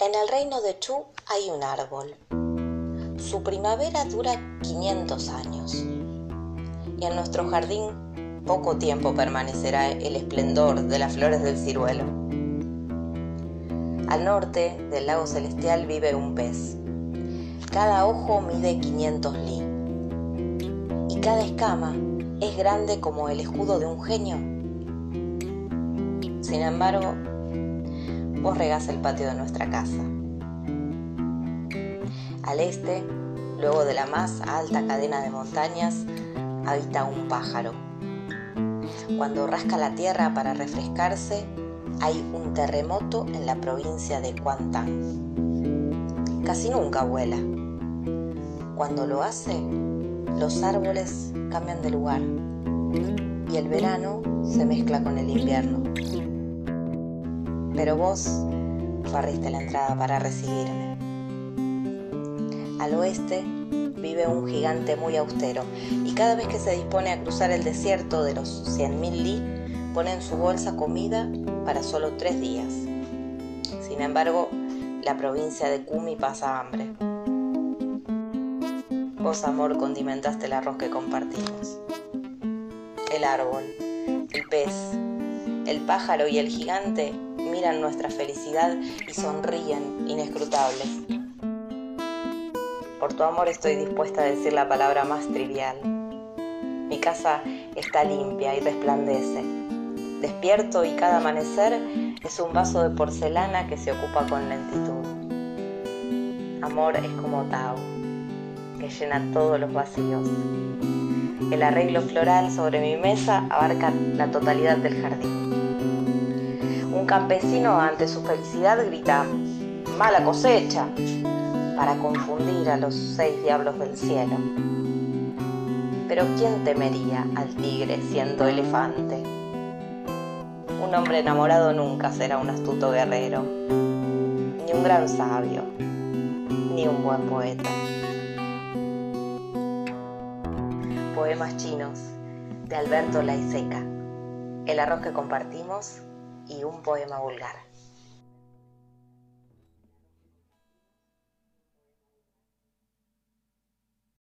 En el reino de Chu hay un árbol. Su primavera dura 500 años. Y en nuestro jardín poco tiempo permanecerá el esplendor de las flores del ciruelo. Al norte del lago celestial vive un pez. Cada ojo mide 500 li. Y cada escama es grande como el escudo de un genio. Sin embargo, vos regás el patio de nuestra casa. Al este, luego de la más alta cadena de montañas, habita un pájaro. Cuando rasca la tierra para refrescarse, hay un terremoto en la provincia de Kuantan. Casi nunca vuela. Cuando lo hace, los árboles cambian de lugar y el verano se mezcla con el invierno pero vos barriste la entrada para recibirme. Al oeste vive un gigante muy austero y cada vez que se dispone a cruzar el desierto de los 100.000 li, pone en su bolsa comida para solo tres días. Sin embargo, la provincia de Kumi pasa hambre. Vos, amor, condimentaste el arroz que compartimos. El árbol, el pez, el pájaro y el gigante miran nuestra felicidad y sonríen inescrutables. Por tu amor estoy dispuesta a decir la palabra más trivial. Mi casa está limpia y resplandece. Despierto y cada amanecer es un vaso de porcelana que se ocupa con lentitud. Amor es como Tao, que llena todos los vacíos. El arreglo floral sobre mi mesa abarca la totalidad del jardín. Campesino ante su felicidad grita, mala cosecha, para confundir a los seis diablos del cielo. Pero ¿quién temería al tigre siendo elefante? Un hombre enamorado nunca será un astuto guerrero, ni un gran sabio, ni un buen poeta. Poemas chinos de Alberto Laiseca. El arroz que compartimos y un poema vulgar.